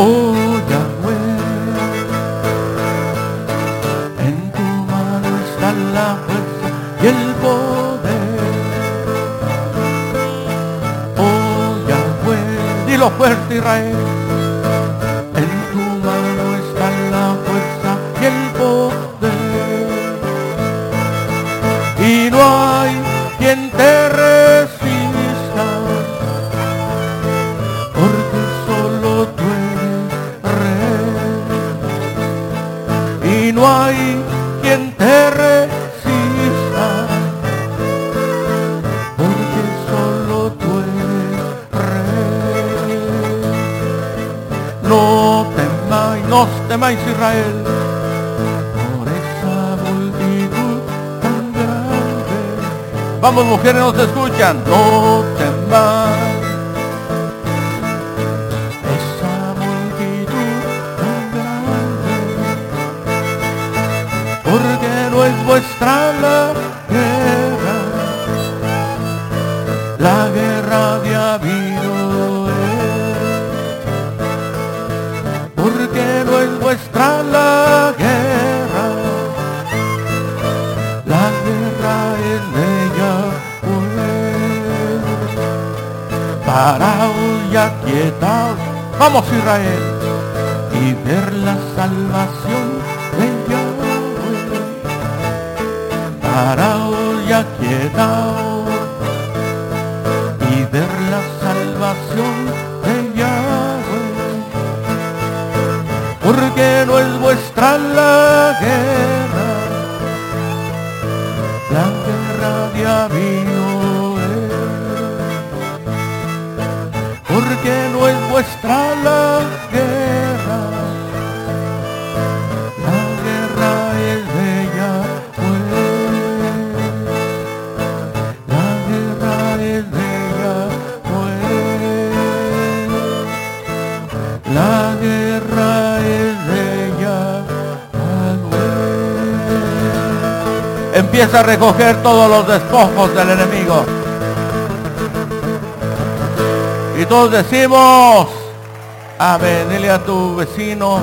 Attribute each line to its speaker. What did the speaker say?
Speaker 1: Oh Yahweh, en tu mano está la fuerza y el poder. Oh Yahweh, dilo fuerte Israel. En tu mano está la fuerza y el poder. Y no hay quien te No hay quien te resista. Porque solo tú eres rey. No temáis, no temáis Israel. Por esa multitud tan grande. Vamos mujeres, nos escuchan. No temáis. Vuestra la guerra. La guerra de habido es. Porque no es vuestra la guerra. La guerra es de Yahweh. Paraos y aquietaos. Vamos Israel. Y ver la salvación Paraos y aquietaos y ver la salvación de Yahweh. Porque no es vuestra la guerra, la guerra de Abino Porque no es vuestra la guerra, Empieza a recoger todos los despojos del enemigo. Y todos decimos, amén. Dile a tu vecino.